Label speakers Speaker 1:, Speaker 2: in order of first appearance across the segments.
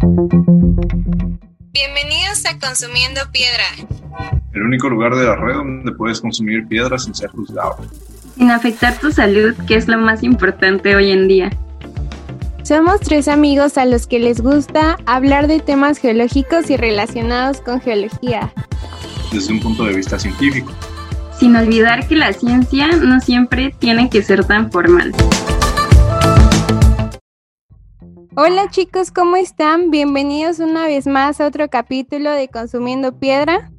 Speaker 1: Bienvenidos a Consumiendo Piedra.
Speaker 2: El único lugar de la red donde puedes consumir piedra sin ser juzgado.
Speaker 3: Sin afectar tu salud, que es lo más importante hoy en día.
Speaker 4: Somos tres amigos a los que les gusta hablar de temas geológicos y relacionados con geología.
Speaker 2: Desde un punto de vista científico.
Speaker 3: Sin olvidar que la ciencia no siempre tiene que ser tan formal.
Speaker 4: Hola chicos, ¿cómo están? Bienvenidos una vez más a otro capítulo de Consumiendo Piedra.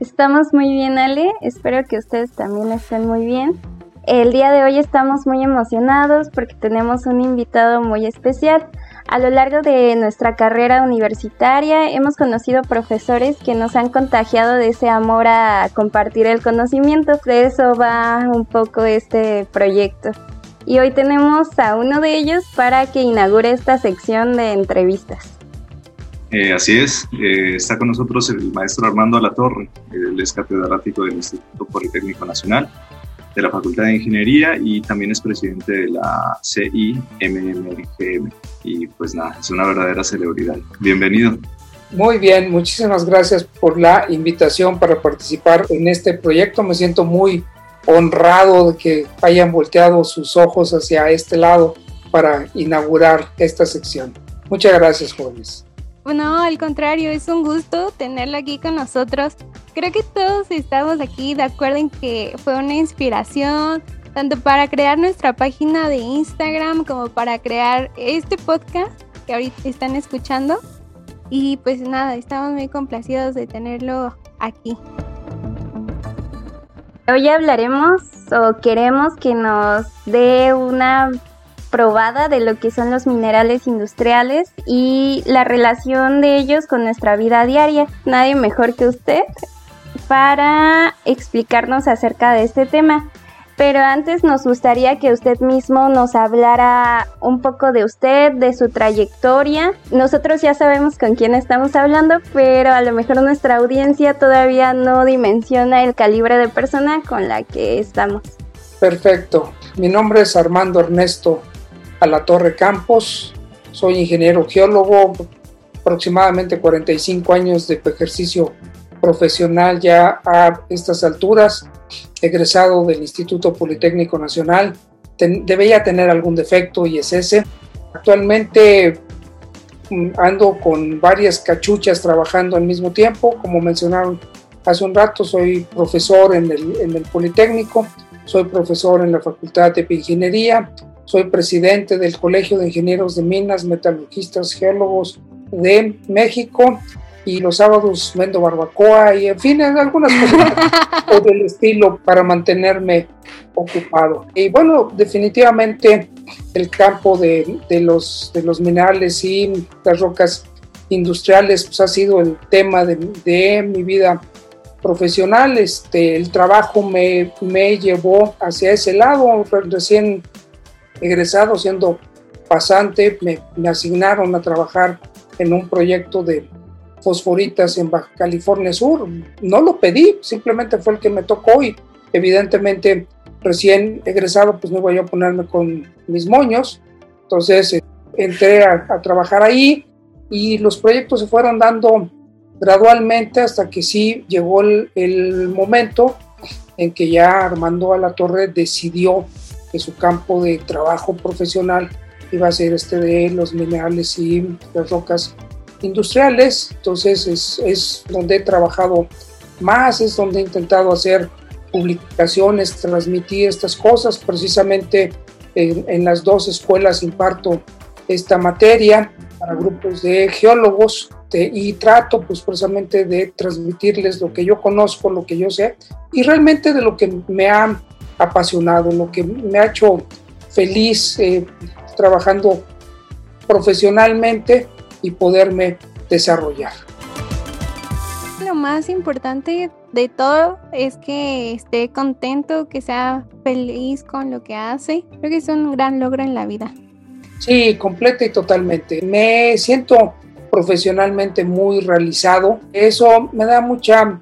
Speaker 5: Estamos muy bien, Ale. Espero que ustedes también estén muy bien. El día de hoy estamos muy emocionados porque tenemos un invitado muy especial. A lo largo de nuestra carrera universitaria hemos conocido profesores que nos han contagiado de ese amor a compartir el conocimiento. De eso va un poco este proyecto y hoy tenemos a uno de ellos para que inaugure esta sección de entrevistas.
Speaker 2: Eh, así es, eh, está con nosotros el maestro Armando Alatorre, él es catedrático del Instituto Politécnico Nacional, de la Facultad de Ingeniería y también es presidente de la CIMMGM. Y pues nada, es una verdadera celebridad. Bienvenido.
Speaker 6: Muy bien, muchísimas gracias por la invitación para participar en este proyecto. Me siento muy honrado de que hayan volteado sus ojos hacia este lado para inaugurar esta sección. Muchas gracias, jóvenes.
Speaker 4: No, al contrario, es un gusto tenerlo aquí con nosotros. Creo que todos estamos aquí de acuerdo en que fue una inspiración, tanto para crear nuestra página de Instagram como para crear este podcast que ahorita están escuchando. Y pues nada, estamos muy complacidos de tenerlo aquí.
Speaker 5: Hoy hablaremos o queremos que nos dé una probada de lo que son los minerales industriales y la relación de ellos con nuestra vida diaria. Nadie mejor que usted para explicarnos acerca de este tema. Pero antes nos gustaría que usted mismo nos hablara un poco de usted, de su trayectoria. Nosotros ya sabemos con quién estamos hablando, pero a lo mejor nuestra audiencia todavía no dimensiona el calibre de persona con la que estamos.
Speaker 6: Perfecto. Mi nombre es Armando Ernesto Alatorre Campos. Soy ingeniero geólogo, aproximadamente 45 años de ejercicio profesional ya a estas alturas egresado del Instituto Politécnico Nacional, debía tener algún defecto y es ese. Actualmente mm, ando con varias cachuchas trabajando al mismo tiempo, como mencionaron hace un rato, soy profesor en el, en el Politécnico, soy profesor en la Facultad de Ingeniería, soy presidente del Colegio de Ingenieros de Minas, Metalurgistas, Geólogos de México y los sábados vendo barbacoa y en fin, algunas cosas o del estilo para mantenerme ocupado. Y bueno, definitivamente el campo de, de, los, de los minerales y las rocas industriales pues, ha sido el tema de, de mi vida profesional. Este, el trabajo me, me llevó hacia ese lado, recién egresado, siendo pasante, me, me asignaron a trabajar en un proyecto de fosforitas en Baja California Sur. No lo pedí, simplemente fue el que me tocó y evidentemente recién egresado pues no voy a ponerme con mis moños. Entonces eh, entré a, trabajar ahí y los proyectos se fueron dando gradualmente hasta que sí llegó el, el momento en que ya Armando a la Torre decidió que su campo de trabajo profesional iba a ser este de los minerales y las rocas industriales, entonces es, es, donde he trabajado más, es donde he intentado hacer publicaciones, transmitir estas cosas, precisamente en, las dos escuelas imparto esta materia para grupos de geólogos y trato pues precisamente de transmitirles lo que yo conozco, lo que yo sé y realmente de lo que me ha apasionado, lo que me ha hecho feliz eh, trabajando profesionalmente y poderme desarrollar.
Speaker 4: Lo más importante de todo es que esté contento, que sea feliz con lo que hace. Creo que es un gran logro en la vida.
Speaker 6: Sí, completa y totalmente. Me siento profesionalmente muy realizado. Eso me da mucha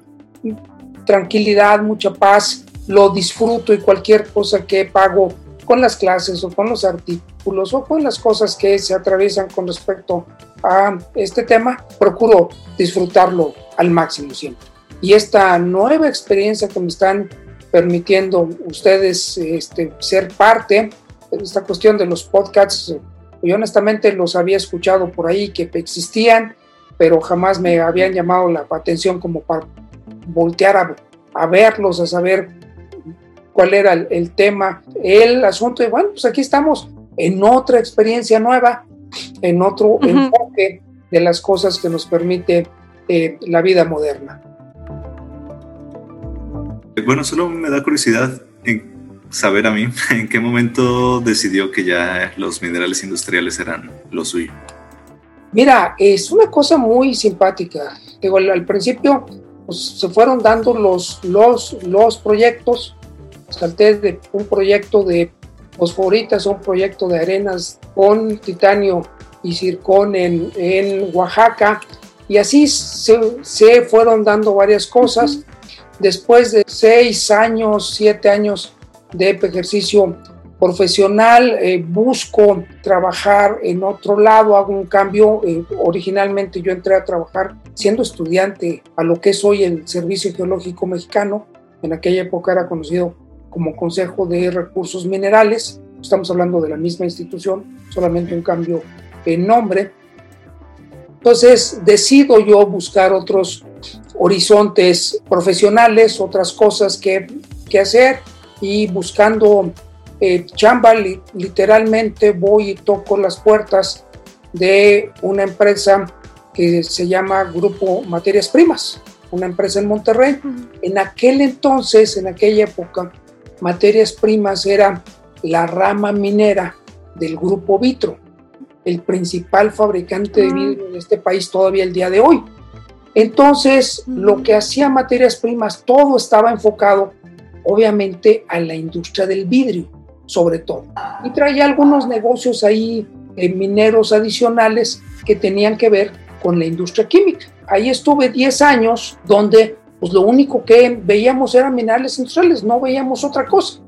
Speaker 6: tranquilidad, mucha paz. Lo disfruto y cualquier cosa que pago con las clases o con los artículos o con las cosas que se atraviesan con respecto a este tema, procuro disfrutarlo al máximo siempre. Y esta nueva experiencia que me están permitiendo ustedes este, ser parte, esta cuestión de los podcasts, yo honestamente los había escuchado por ahí que existían, pero jamás me habían llamado la atención como para voltear a, a verlos, a saber cuál era el, tema, el asunto. Y bueno, pues aquí estamos en otra experiencia nueva, en otro enfoque de las cosas que nos permite eh, la vida moderna.
Speaker 2: Bueno, solo me da curiosidad en saber a mí en qué momento decidió que ya los minerales industriales eran lo suyo.
Speaker 6: Mira, es una cosa muy simpática. Digo, al, principio pues, se fueron dando los, los, los proyectos salté de un proyecto de fosforitas a un proyecto de arenas con titanio y circón en, en Oaxaca y así se, se, fueron dando varias cosas. Después de seis años, siete años de ejercicio profesional, eh, busco trabajar en otro lado, hago un cambio. Eh, originalmente yo entré a trabajar siendo estudiante a lo que es hoy el Servicio Geológico Mexicano. En aquella época era conocido como Consejo de Recursos Minerales. Estamos hablando de la misma institución, solamente un cambio en nombre. Entonces decido yo buscar otros horizontes profesionales, otras cosas que, que hacer y buscando eh, chamba, literalmente voy y toco las puertas de una empresa que se llama Grupo Materias Primas, una empresa en Monterrey. En aquel entonces, en aquella época, materias primas era la rama minera del grupo Vitro, el principal fabricante de vidrio en este país todavía el día de hoy. Entonces, lo que hacía materias primas, todo estaba enfocado obviamente a la industria del vidrio, sobre todo. Y traía algunos negocios ahí eh, mineros adicionales que tenían que ver con la industria química. Ahí estuve 10 años donde pues lo único que veíamos eran minerales industriales, no veíamos otra cosa.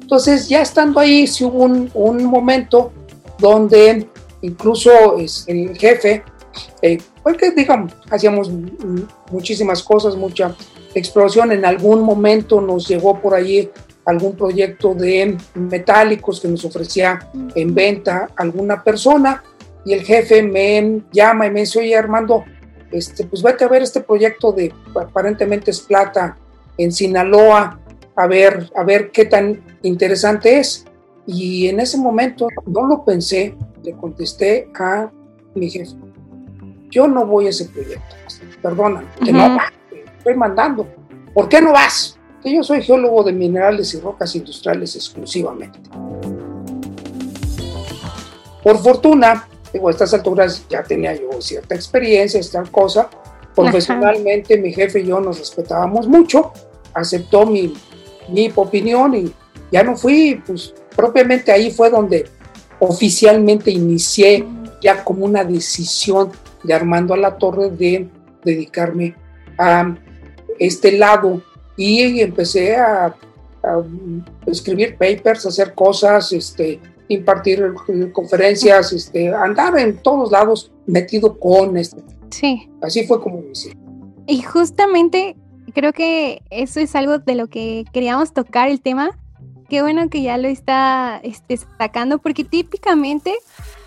Speaker 6: Entonces, ya estando ahí, sí hubo un, momento donde incluso es el jefe, eh, porque digamos, hacíamos muchísimas cosas, mucha exploración, en algún momento nos llegó por allí algún proyecto de metálicos que nos ofrecía en venta alguna persona y el jefe me llama y me dice, oye Armando, este, pues vete a ver este proyecto de aparentemente es plata en Sinaloa, a ver, a ver qué tan interesante es. Y en ese momento no lo pensé, le contesté a mi jefe, yo no voy a ese proyecto, perdona, que no estoy mandando. ¿Por qué no vas? Que yo soy geólogo de minerales y rocas industriales exclusivamente. Por fortuna, Digo, a estas alturas ya tenía yo cierta experiencia, esta cosa. Profesionalmente, mi jefe y yo nos respetábamos mucho, aceptó mi, mi opinión y ya no fui, pues propiamente ahí fue donde oficialmente inicié ya como una decisión de Armando a la Torre de dedicarme a este lado y empecé a, a escribir papers, a hacer cosas, este, impartir conferencias, este, andar en todos lados metido con este.
Speaker 4: Sí.
Speaker 6: Así fue como inicié.
Speaker 4: Y justamente creo que eso es algo de lo que queríamos tocar el tema. Qué bueno que ya lo está este, sacando, porque típicamente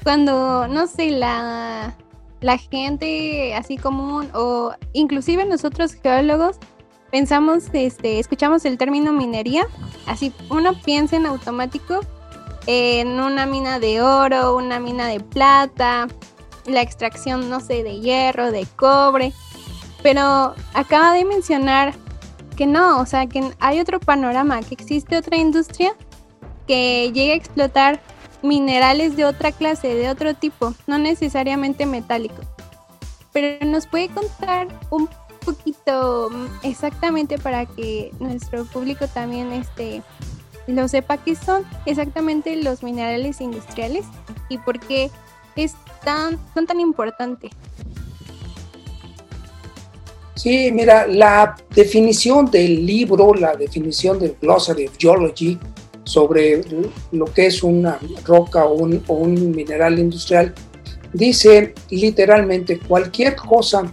Speaker 4: cuando, no sé, la, la gente así común o inclusive nosotros geólogos pensamos, este, escuchamos el término minería, así uno piensa en automático en una mina de oro, una mina de plata, la extracción, no sé, de hierro, de cobre. Pero acaba de mencionar que no, o sea, que hay otro panorama, que existe otra industria que llega a explotar minerales de otra clase, de otro tipo, no necesariamente metálicos. Pero nos puede contar un poquito exactamente para que nuestro público también esté lo sepa qué son exactamente los minerales industriales y por qué es tan, son tan importantes.
Speaker 6: Sí, mira, la definición del libro, la definición del Glossary of Geology, sobre lo que es una roca o un, mineral industrial, dice literalmente cualquier cosa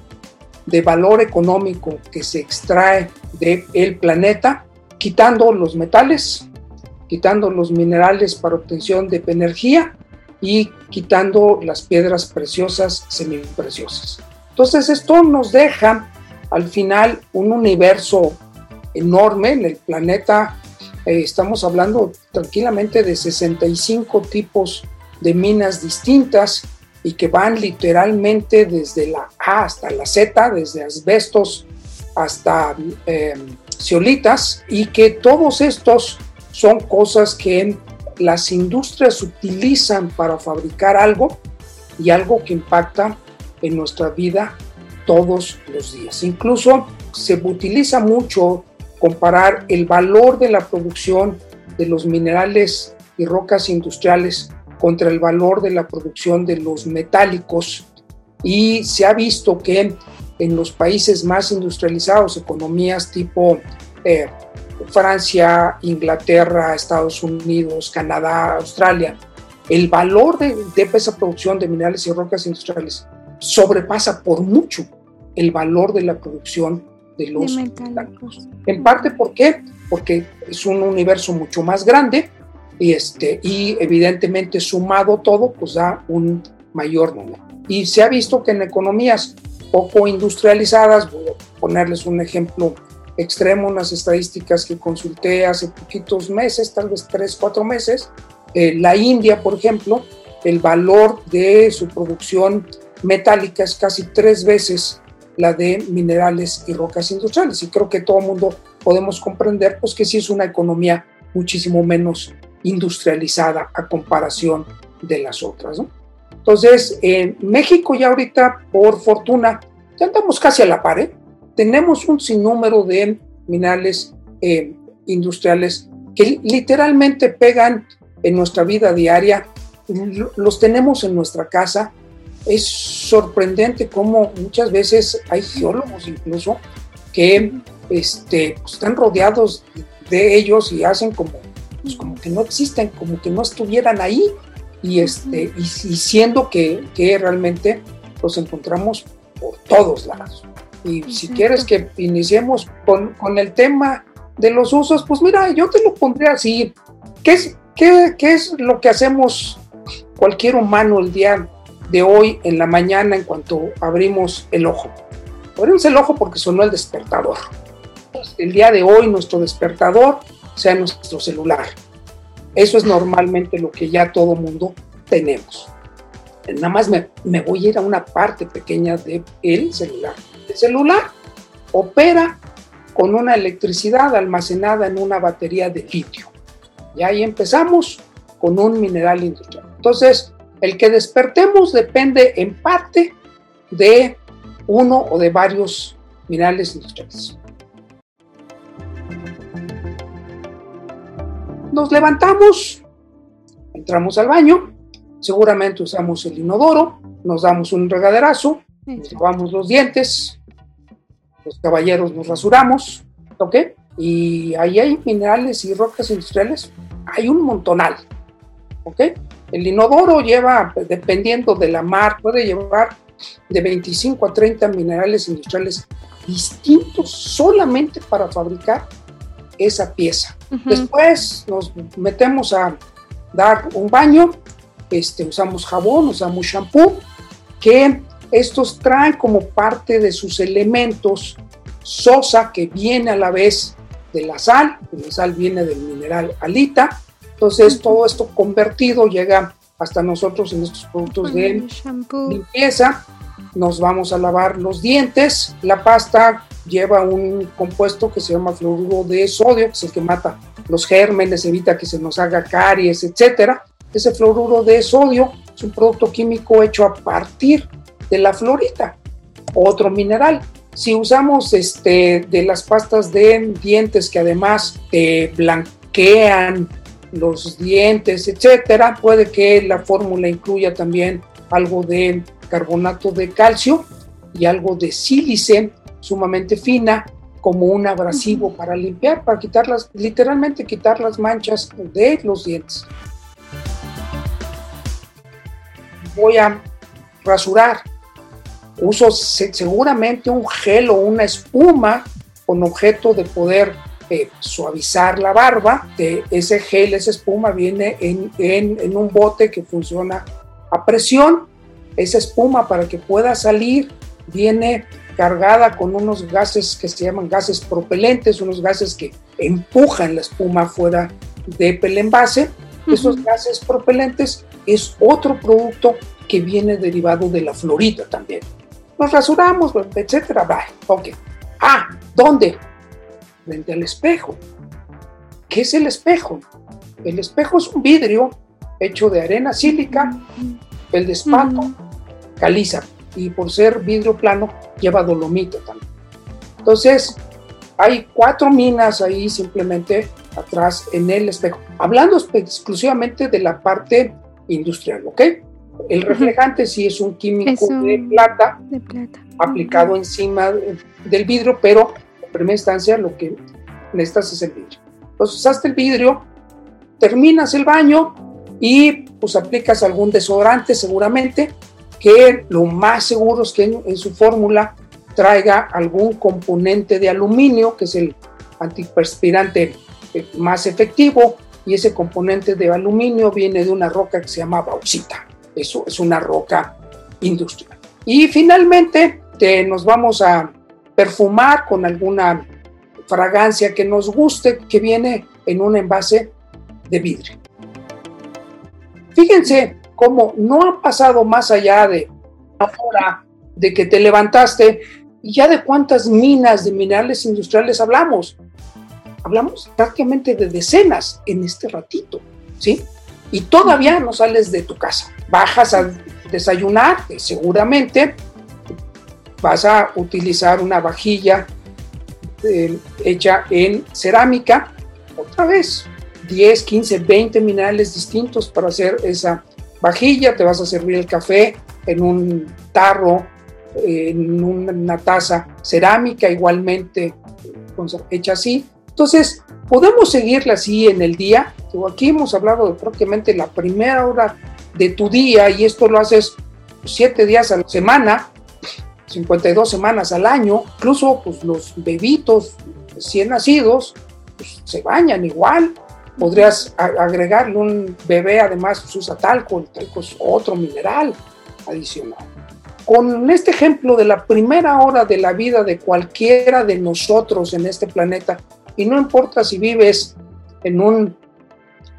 Speaker 6: de valor económico que se extrae del planeta, quitando los metales, quitando los minerales para obtención de energía y quitando las piedras preciosas, semipreciosas. Entonces esto nos deja al final un universo enorme en el planeta. Eh, estamos hablando tranquilamente de 65 tipos de minas distintas y que van literalmente desde la A hasta la Z, desde asbestos hasta eh, ceolitas, y que todos estos son cosas que las industrias utilizan para fabricar algo y algo que impacta en nuestra vida todos los días. Incluso se utiliza mucho comparar el valor de la producción de los minerales y rocas industriales contra el valor de la producción de los metálicos y se ha visto que en los países más industrializados, economías tipo eh, Francia, Inglaterra, Estados Unidos, Canadá, Australia, el valor de, esa producción de minerales y rocas industriales sobrepasa por mucho el valor de la producción de los metálicos. En parte, ¿por qué? Porque es un universo mucho más grande y, este, y evidentemente sumado todo, pues da un mayor número. Y se ha visto que en economías poco industrializadas, voy a ponerles un ejemplo extremo, unas estadísticas que consulté hace poquitos meses, tal vez tres, cuatro meses, eh, la India, por ejemplo, el valor de su producción metálica es casi tres veces la de minerales y rocas industriales. Y creo que todo el mundo podemos comprender pues, que sí es una economía muchísimo menos industrializada a comparación de las otras. Entonces, en México ya ahorita, por fortuna, ya andamos casi a la par, ¿eh? Tenemos un sinnúmero de minerales eh, industriales que literalmente pegan en nuestra vida diaria, los tenemos en nuestra casa. Es sorprendente cómo muchas veces hay geólogos incluso que este, están rodeados de ellos y hacen como pues, como que no existen, como que no estuvieran ahí, y, este, y, siendo que, realmente los encontramos por todos lados. Y si quieres que iniciemos con, con, el tema de los usos, pues mira, yo te lo pondré así. ¿Qué es, qué, qué es lo que hacemos cualquier humano el día de hoy en la mañana en cuanto abrimos el ojo? Abrimos el ojo porque sonó el despertador. El día de hoy nuestro despertador sea nuestro celular. Eso es normalmente lo que ya todo mundo tenemos. Nada más me, voy a ir a una parte pequeña del el celular. El celular opera con una electricidad almacenada en una batería de litio. Y ahí empezamos con un mineral industrial. Entonces, el que despertemos depende en parte de uno o de varios minerales industriales. Nos levantamos, entramos al baño, seguramente usamos el inodoro, nos damos un regaderazo, nos lavamos los dientes, los caballeros nos rasuramos, ¿ok? Y ahí hay minerales y rocas industriales, hay un montonal, ¿ok? El inodoro lleva, dependiendo de la mar, puede llevar de 25 a 30 minerales industriales distintos solamente para fabricar esa pieza. Después nos metemos a dar un baño, este, usamos jabón, usamos shampoo, que estos traen como parte de sus elementos sosa que viene a la vez de la sal, la sal viene del mineral alita, entonces todo esto convertido llega hasta nosotros en estos productos de limpieza, nos vamos a lavar los dientes, la pasta lleva un compuesto que se llama fluoruro de sodio, que es el que mata los gérmenes, evita que se nos haga caries, etc. Ese fluoruro de sodio es un producto químico hecho a partir de la florita, otro mineral. Si usamos este, de las pastas de dientes que además te blanquean los dientes, etcétera, puede que la fórmula incluya también algo de carbonato de calcio y algo de sílice sumamente fina como un abrasivo para limpiar, para quitar las, literalmente quitar las manchas de los dientes. Voy a rasurar. Uso seguramente un gel o una espuma con objeto de poder eh, suavizar la barba. De ese gel, esa espuma viene en, en un bote que funciona a presión. Esa espuma para que pueda salir viene cargada con unos gases que se llaman gases propelentes, unos gases que empujan la espuma fuera del envase. Esos gases propelentes es otro producto que viene derivado de la florita también. Nos rasuramos, etcétera. Bye. Ok. Ah, ¿dónde? Frente al espejo. ¿Qué es el espejo? El espejo es un vidrio hecho de arena sílica, el de espato, caliza y por ser vidrio plano lleva dolomito también. Entonces, hay cuatro minas ahí simplemente atrás en el espejo. Hablando exclusivamente de la parte industrial, ¿ok? El reflejante sí es un químico de, plata, aplicado encima del vidrio, pero en primera instancia lo que necesitas es el vidrio. Entonces usaste el vidrio, terminas el baño y pues aplicas algún desodorante seguramente, que lo más seguro es que en, su fórmula traiga algún componente de aluminio, que es el antiperspirante eh, más efectivo, y ese componente de aluminio viene de una roca que se llama bauxita. Eso es una roca industrial. Y finalmente nos vamos a perfumar con alguna fragancia que nos guste, que viene en un envase de vidrio. Fíjense cómo no han pasado más allá de una hora de que te levantaste y ya de cuántas minas de minerales industriales hablamos. Hablamos prácticamente de decenas en este ratito, ¿sí? Y todavía no sales de tu casa. Bajas a desayunar, seguramente vas a utilizar una vajilla eh, hecha en cerámica, otra vez, 10, 15, 20 minerales distintos para hacer esa vajilla, te vas a servir el café en un tarro, en una taza cerámica igualmente hecha así. Entonces, podemos seguirla así en el día. Aquí hemos hablado de prácticamente la primera hora de tu día y esto lo haces siete días a la semana, 52 semanas al año. Incluso pues, los bebitos recién nacidos pues, se bañan igual Podrías agregarle un bebé, además usa talco, el talco es otro mineral adicional. Con este ejemplo de la primera hora de la vida de cualquiera de nosotros en este planeta, y no importa si vives en un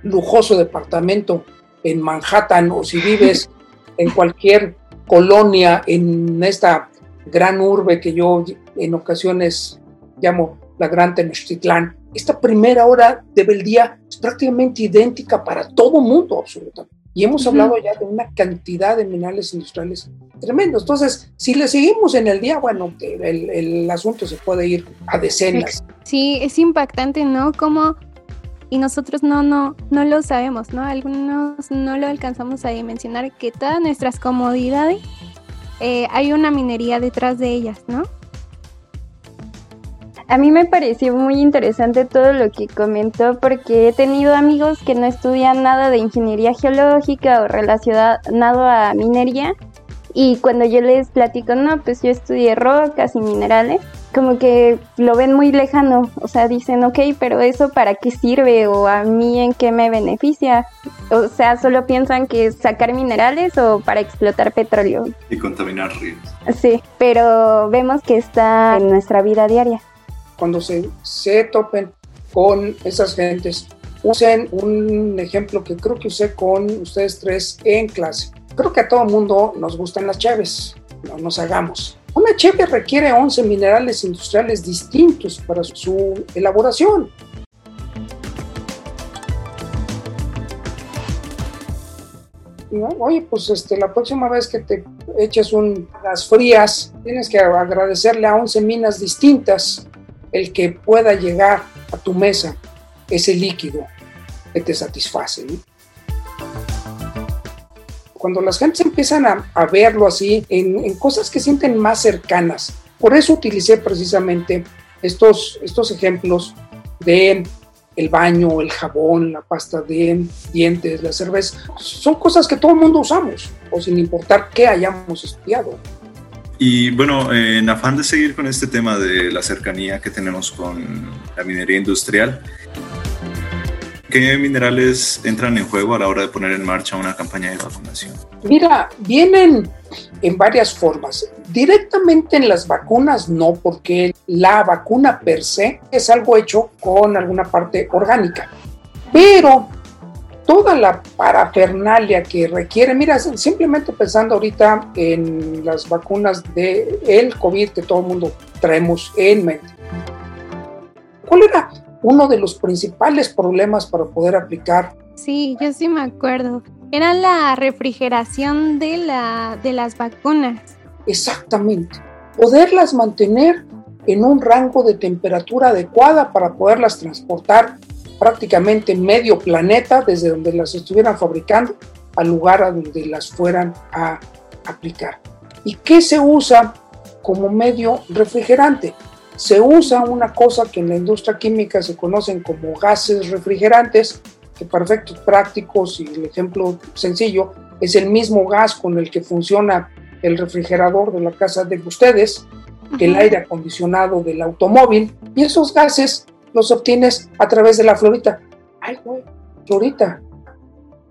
Speaker 6: lujoso departamento en Manhattan o si vives en cualquier colonia en esta gran urbe que yo en ocasiones llamo la Gran Tenochtitlán, esta primera hora del día es prácticamente idéntica para todo mundo, absolutamente. Y hemos hablado ya de una cantidad de minerales industriales tremendos. Entonces, si le seguimos en el día, bueno, el, el asunto se puede ir a decenas.
Speaker 4: Sí, es impactante, ¿no? Como y nosotros no, no, no lo sabemos, ¿no? Algunos no lo alcanzamos a dimensionar que todas nuestras comodidades eh, hay una minería detrás de ellas, ¿no?
Speaker 5: A mí me pareció muy interesante todo lo que comentó porque he tenido amigos que no estudian nada de ingeniería geológica o relacionado a minería y cuando yo les platico, no, pues yo estudié rocas y minerales, como que lo ven muy lejano, o sea, dicen, ok, pero eso para qué sirve o a mí en qué me beneficia. O sea, solo piensan que es sacar minerales o para explotar petróleo.
Speaker 2: Y contaminar ríos.
Speaker 5: Sí, pero vemos que está en nuestra vida diaria
Speaker 6: cuando se, se topen con esas gentes, usen un ejemplo que creo que usé con ustedes tres en clase. Creo que a todo mundo nos gustan las chaves, no nos hagamos. Una cheve requiere 11 minerales industriales distintos para su elaboración. Oye, pues este, la próxima vez que te eches unas frías, tienes que agradecerle a 11 minas distintas el que pueda llegar a tu mesa ese líquido que te satisface. Cuando las gentes empiezan a, verlo así en, cosas que sienten más cercanas, por eso utilicé precisamente estos, estos ejemplos de el baño, el jabón, la pasta de dientes, la cerveza, son cosas que todo el mundo usamos, o sin importar qué hayamos estudiado.
Speaker 2: Y bueno, en afán de seguir con este tema de la cercanía que tenemos con la minería industrial, ¿qué minerales entran en juego a la hora de poner en marcha una campaña de vacunación?
Speaker 6: Mira, vienen en varias formas. Directamente en las vacunas no, porque la vacuna per se es algo hecho con alguna parte orgánica. Pero toda la parafernalia que requiere, mira, simplemente pensando ahorita en las vacunas de el COVID que todo el mundo traemos en mente. ¿Cuál era uno de los principales problemas para poder aplicar?
Speaker 4: Sí, yo sí me acuerdo era la refrigeración de, la, de las vacunas.
Speaker 6: Exactamente. Poderlas mantener en un rango de temperatura adecuada para poderlas transportar prácticamente medio planeta desde donde las estuvieran fabricando al lugar a donde las fueran a aplicar. ¿Y qué se usa como medio refrigerante? Se usa una cosa que en la industria química se conocen como gases refrigerantes, que para efectos prácticos y el ejemplo sencillo es el mismo gas con el que funciona el refrigerador de la casa de ustedes, que el aire acondicionado del automóvil, y esos gases los obtienes a través de la florita. Ay, güey, florita.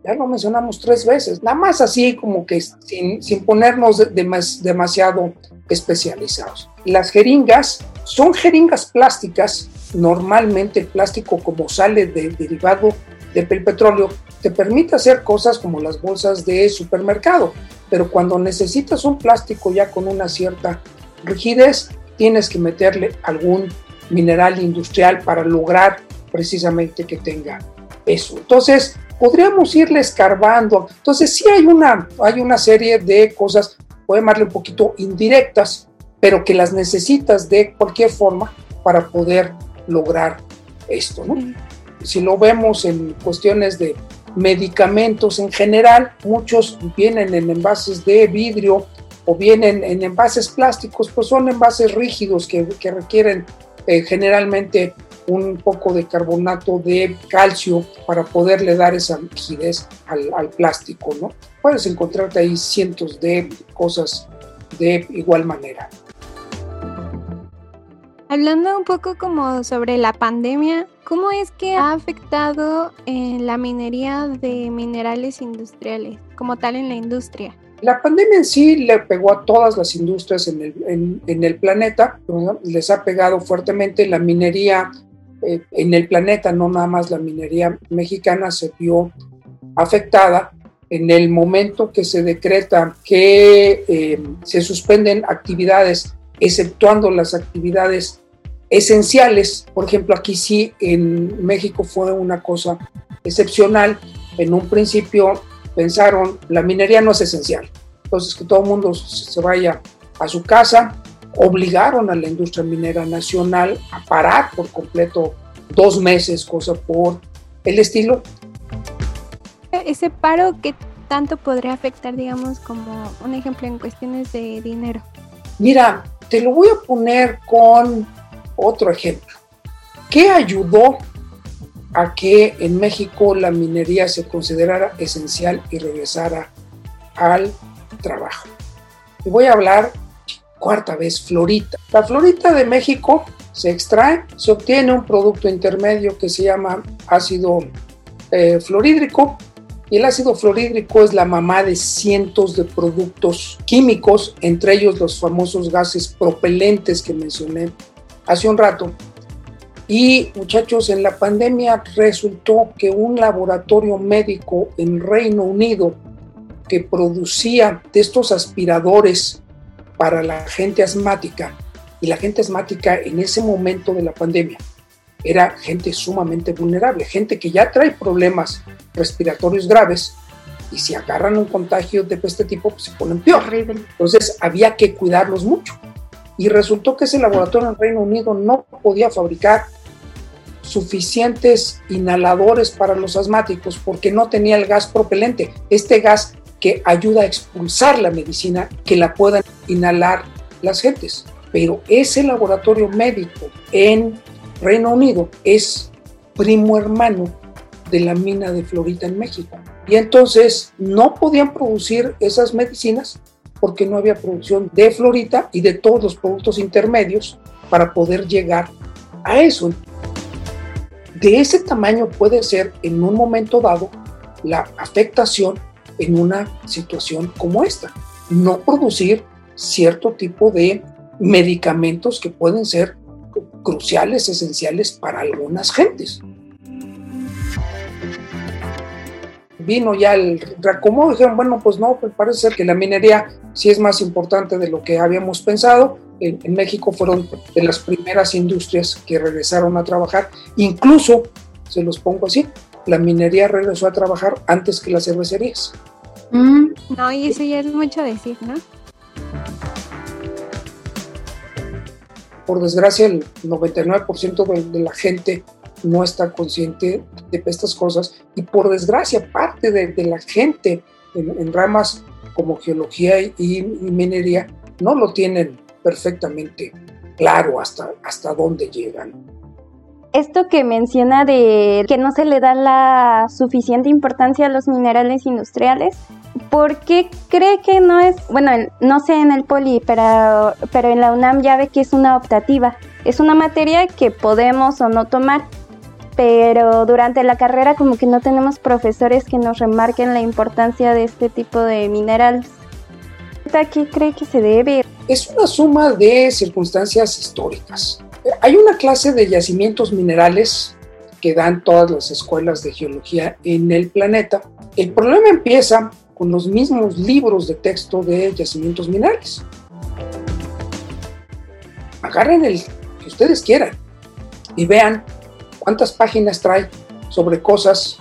Speaker 6: Ya lo mencionamos tres veces, nada más así como que sin, sin ponernos demasiado especializados. Las jeringas son jeringas plásticas, normalmente el plástico como sale del derivado del petróleo te permite hacer cosas como las bolsas de supermercado, pero cuando necesitas un plástico ya con una cierta rigidez, tienes que meterle algún mineral industrial para lograr precisamente que tenga eso. Entonces, podríamos irle escarbando. Entonces, sí hay una, hay una serie de cosas, puede llamarle un poquito indirectas, pero que las necesitas de cualquier forma para poder lograr esto, ¿no? si lo vemos en cuestiones de medicamentos en general, muchos vienen en envases de vidrio o vienen en envases plásticos, pues son envases rígidos que, requieren eh, generalmente un poco de carbonato de calcio para poderle dar esa rigidez al, al, plástico, ¿no? Puedes encontrarte ahí cientos de cosas de igual manera.
Speaker 4: Hablando un poco como sobre la pandemia, ¿cómo es que ha afectado en la minería de minerales industriales, como tal en la industria?
Speaker 6: La pandemia en sí le pegó a todas las industrias en el, en, el planeta, les ha pegado fuertemente la minería eh, en el planeta, no nada más la minería mexicana se vio afectada en el momento que se decreta que eh, se suspenden actividades exceptuando las actividades esenciales. Por ejemplo, aquí sí, en México fue una cosa excepcional. En un principio pensaron, la minería no es esencial. Entonces, que todo el mundo se vaya a su casa. Obligaron a la industria minera nacional a parar por completo dos meses, cosa por el estilo.
Speaker 4: Ese paro, ¿qué tanto podría afectar, digamos, como un ejemplo en cuestiones de dinero?
Speaker 6: Mira, te lo voy a poner con otro ejemplo. ¿Qué ayudó a que en México la minería se considerara esencial y regresara al trabajo? Voy a hablar cuarta vez, florita. La florita de México se extrae, se obtiene un producto intermedio que se llama ácido eh, y el ácido fluorhídrico es la mamá de cientos de productos químicos, entre ellos los famosos gases propelentes que mencioné hace un rato. Y muchachos, en la pandemia resultó que un laboratorio médico en Reino Unido que producía estos aspiradores para la gente asmática, y la gente asmática en ese momento de la pandemia era gente sumamente vulnerable, gente que ya trae problemas respiratorios graves y si agarran un contagio de este tipo, pues se ponen peor. Entonces había que cuidarlos mucho. Y resultó que ese laboratorio en Reino Unido no podía fabricar suficientes inhaladores para los asmáticos porque no tenía el gas propelente, este gas que ayuda a expulsar la medicina que la puedan inhalar las gentes. pero ese laboratorio médico en Reino Unido es primo hermano de la mina de Florita en México. Y entonces no podían producir esas medicinas porque no había producción de Florita y de todos los productos intermedios para poder llegar a eso. De ese tamaño puede ser en un momento dado la afectación en una situación como esta. No producir cierto tipo de medicamentos que pueden ser cruciales, esenciales para algunas gentes. Vino ya el reacomodo, dijeron, bueno, pues no, pues parece ser que la minería sí es más importante de lo que habíamos pensado. En, México fueron de las primeras industrias que regresaron a trabajar, incluso, se los pongo así, la minería regresó a trabajar antes que las cervecerías.
Speaker 4: Mm. No, y eso ya es mucho decir, ¿no?
Speaker 6: Por desgracia, el 99% de, la gente no está consciente de estas cosas y por desgracia, parte de, la gente en, en, ramas como geología y, y, minería no lo tienen perfectamente claro hasta, hasta dónde llegan.
Speaker 5: Esto que menciona de que no se le da la suficiente importancia a los minerales industriales, ¿por qué cree que no es, bueno, no sé en el poli, pero, pero en la UNAM ya ve que es una optativa, es una materia que podemos o no tomar, pero durante la carrera como que no tenemos profesores que nos remarquen la importancia de este tipo de minerales. ¿A qué cree que se debe?
Speaker 6: Es una suma de circunstancias históricas. Hay una clase de yacimientos minerales que dan todas las escuelas de geología en el planeta. El problema empieza con los mismos libros de texto de yacimientos minerales. Agarren el que ustedes quieran y vean cuántas páginas trae sobre cosas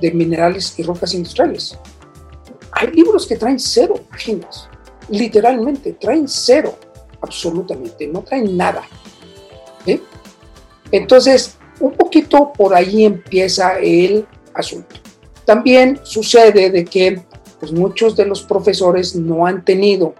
Speaker 6: de minerales y rocas industriales. Hay libros que traen cero páginas, literalmente, traen cero, absolutamente, no traen nada. ¿sí? Entonces, un poquito por ahí empieza el asunto. También sucede de que pues, muchos de los profesores no han tenido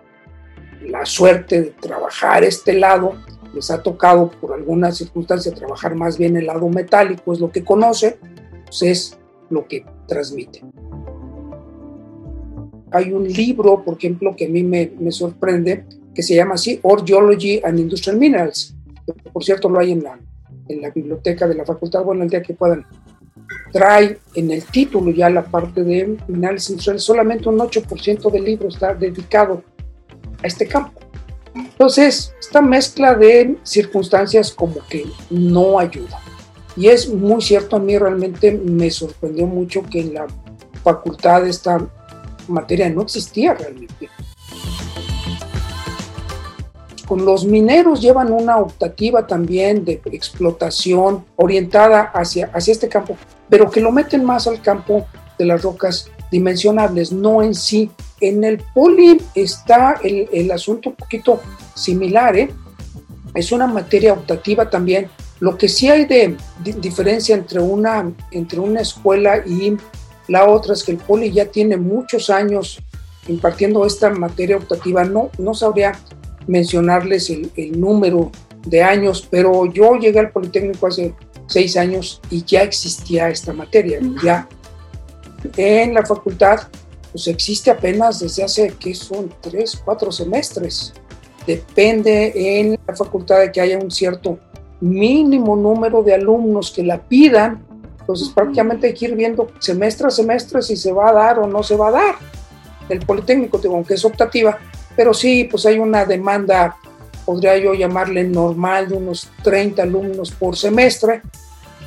Speaker 6: la suerte de trabajar este lado, les ha tocado por alguna circunstancia trabajar más bien el lado metálico, es lo que conoce, pues es lo que transmite. Hay un libro, por ejemplo, que a mí me, sorprende, que se llama así, Ore Geology and Industrial Minerals, por cierto lo hay en la, en la biblioteca de la facultad, bueno, el día que puedan. Trae en el título ya la parte de minerales industriales, solamente un 8% del libro está dedicado a este campo. Entonces, esta mezcla de circunstancias como que no ayuda. Y es muy cierto, a mí realmente me sorprendió mucho que en la facultad esta materia no existía realmente con los mineros llevan una optativa también de explotación orientada hacia, hacia este campo, pero que lo meten más al campo de las rocas dimensionables, no en sí. En el poli está el, el asunto un poquito similar, ¿eh? es una materia optativa también. Lo que sí hay de, de, diferencia entre una, entre una escuela y la otra es que el poli ya tiene muchos años impartiendo esta materia optativa. No, no sabría mencionarles el, el, número de años, pero yo llegué al Politécnico hace seis años y ya existía esta materia. Ya en la facultad, pues existe apenas desde hace, que son? Tres, cuatro semestres. Depende en la facultad de que haya un cierto mínimo número de alumnos que la pidan. Entonces, prácticamente hay que ir viendo semestre a semestre si se va a dar o no se va a dar. El Politécnico, aunque es optativa, pero sí, pues hay una demanda, podría yo llamarle normal, de unos 30 alumnos por semestre.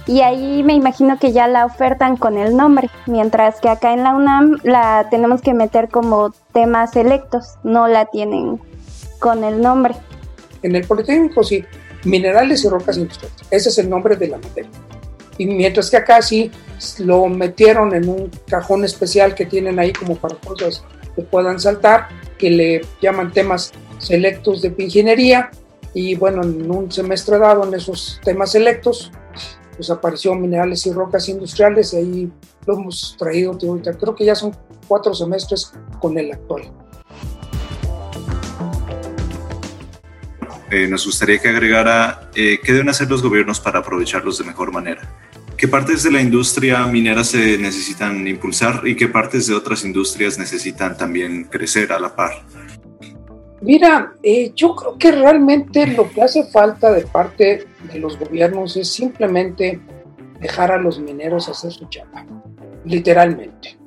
Speaker 5: Y ahí me imagino que ya la ofertan con el nombre, mientras que acá en la UNAM la tenemos que meter como temas selectos, no la tienen con el nombre.
Speaker 6: En el Politécnico sí, minerales y rocas industriales, ese es el nombre de la materia. Y mientras que acá sí lo metieron en un cajón especial que tienen ahí como para cosas que puedan saltar, que le llaman temas selectos de ingeniería y bueno, en un semestre dado en esos temas selectos, pues apareció minerales y rocas industriales y ahí lo hemos traído ahorita. Creo que ya son cuatro semestres con el actual.
Speaker 2: eh, nos gustaría que agregara eh, qué deben hacer los gobiernos para aprovecharlos de mejor manera. ¿Qué partes de la industria minera se necesitan impulsar y qué partes de otras industrias necesitan también crecer a la par?
Speaker 6: Mira, eh, yo creo que realmente lo que hace falta de parte de los gobiernos es simplemente dejar a los mineros hacer su chamba, literalmente.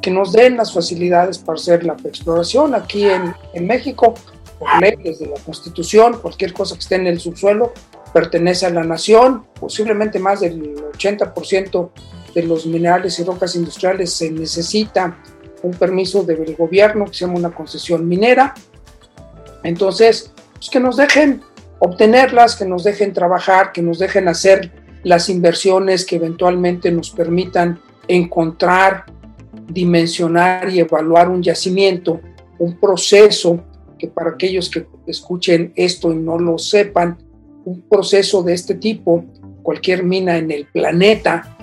Speaker 6: Que nos den las facilidades para hacer la exploración aquí en, en México por ley, desde la Constitución, cualquier cosa que esté en el subsuelo pertenece a la nación, posiblemente más del 80% de los minerales y rocas industriales se necesita un permiso del gobierno que se llama una concesión minera. Entonces, pues que nos dejen obtenerlas, que nos dejen trabajar, que nos dejen hacer las inversiones que eventualmente nos permitan encontrar, dimensionar y evaluar un yacimiento, un proceso que para aquellos que escuchen esto y no lo sepan, un proceso de este tipo, cualquier mina en el planeta,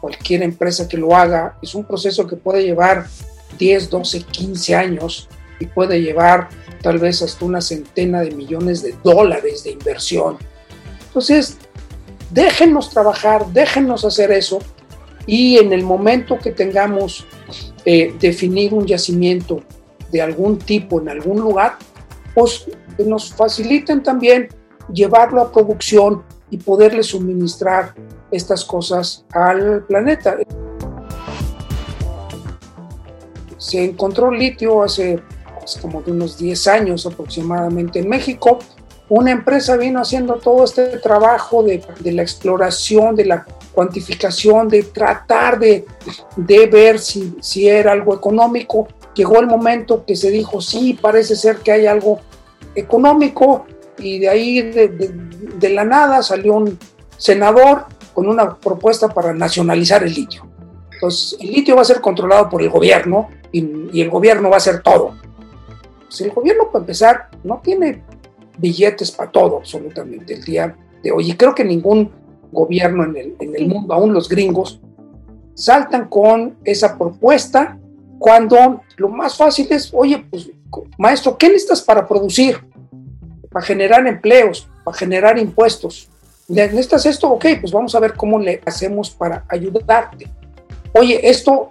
Speaker 6: cualquier empresa que lo haga, es un proceso que puede llevar 10, 12, 15 años y puede llevar tal vez hasta una centena de millones de dólares de inversión. Entonces, déjenos trabajar, déjenos hacer eso y en el momento que tengamos eh, definir un yacimiento de algún tipo en algún lugar, pues nos faciliten también llevarlo a producción y poderle suministrar estas cosas al planeta. Se encontró litio hace pues, como de unos 10 años aproximadamente en México. Una empresa vino haciendo todo este trabajo de, de la exploración, de la cuantificación, de tratar de, de ver si, si era algo económico llegó el momento que se dijo, sí, parece ser que hay algo económico y de ahí de, la nada salió un senador con una propuesta para nacionalizar el litio. Entonces, el litio va a ser controlado por el gobierno y, el gobierno va a hacer todo. Si el gobierno, para empezar, no tiene billetes para todo absolutamente el día de hoy. Y creo que ningún gobierno en el, en el mundo, aún los gringos, saltan con esa propuesta cuando lo más fácil es, oye, pues maestro, ¿qué necesitas para producir? Para generar empleos, para generar impuestos. ¿Necesitas esto? Ok, pues vamos a ver cómo le hacemos para ayudarte. Oye, esto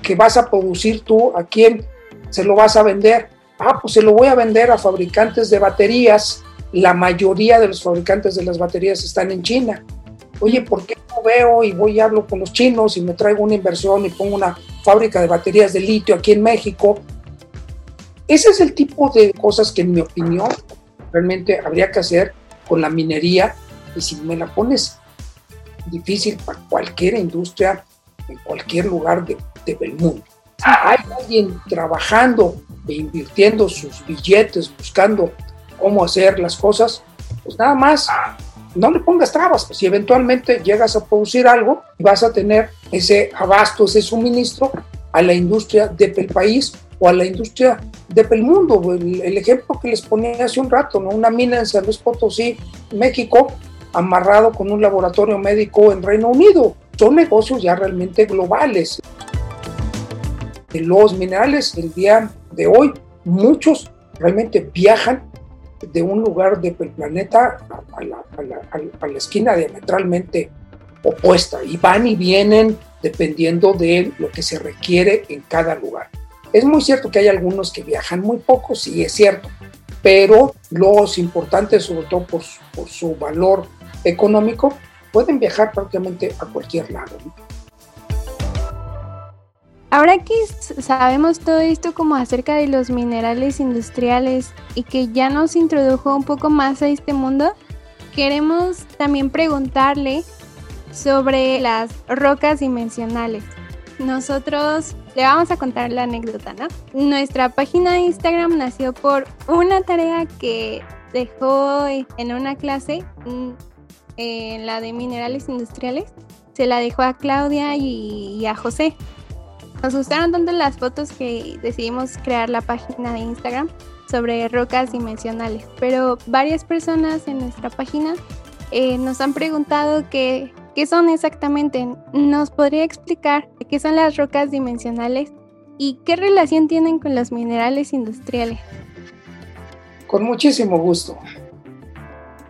Speaker 6: que vas a producir tú, ¿a quién se lo vas a vender? Ah, pues se lo voy a vender a fabricantes de baterías. La mayoría de los fabricantes de las baterías están en China. Oye, ¿por qué no veo y voy y hablo con los chinos y me traigo una inversión y pongo una fábrica de baterías de litio aquí en México. Ese es el tipo de cosas que en mi opinión realmente habría que hacer con la minería y si me la pones difícil para cualquier industria en cualquier lugar de, del mundo. Hay alguien trabajando invirtiendo sus billetes, buscando cómo hacer las cosas, pues nada más no le pongas trabas. Si eventualmente llegas a producir algo, vas a tener ese abasto, ese suministro a la industria del país o a la industria del mundo. El, ejemplo que les ponía hace un rato, ¿no? una mina en San Luis Potosí, México, amarrado con un laboratorio médico en Reino Unido. Son negocios ya realmente globales. Los minerales el día de hoy, muchos realmente viajan de un lugar del planeta a la, a la, esquina diametralmente opuesta y van y vienen dependiendo de lo que se requiere en cada lugar. Es muy cierto que hay algunos que viajan muy poco, sí es cierto, pero los importantes, sobre todo por su valor económico, pueden viajar prácticamente a cualquier lado.
Speaker 4: Ahora que sabemos todo esto como acerca de los minerales industriales y que ya nos introdujo un poco más a este mundo, queremos también preguntarle sobre las rocas dimensionales. Nosotros le vamos a contar la anécdota, ¿no? Nuestra página de Instagram nació por una tarea que dejó en una clase, mm, en la de minerales industriales. Se la dejó a Claudia y a José. Nos gustaron tanto las fotos que decidimos crear la página de Instagram sobre rocas dimensionales, pero varias personas en nuestra página eh, nos han preguntado qué, son exactamente. ¿Nos podría explicar qué son las rocas dimensionales y qué relación tienen con los minerales industriales?
Speaker 6: Con muchísimo gusto.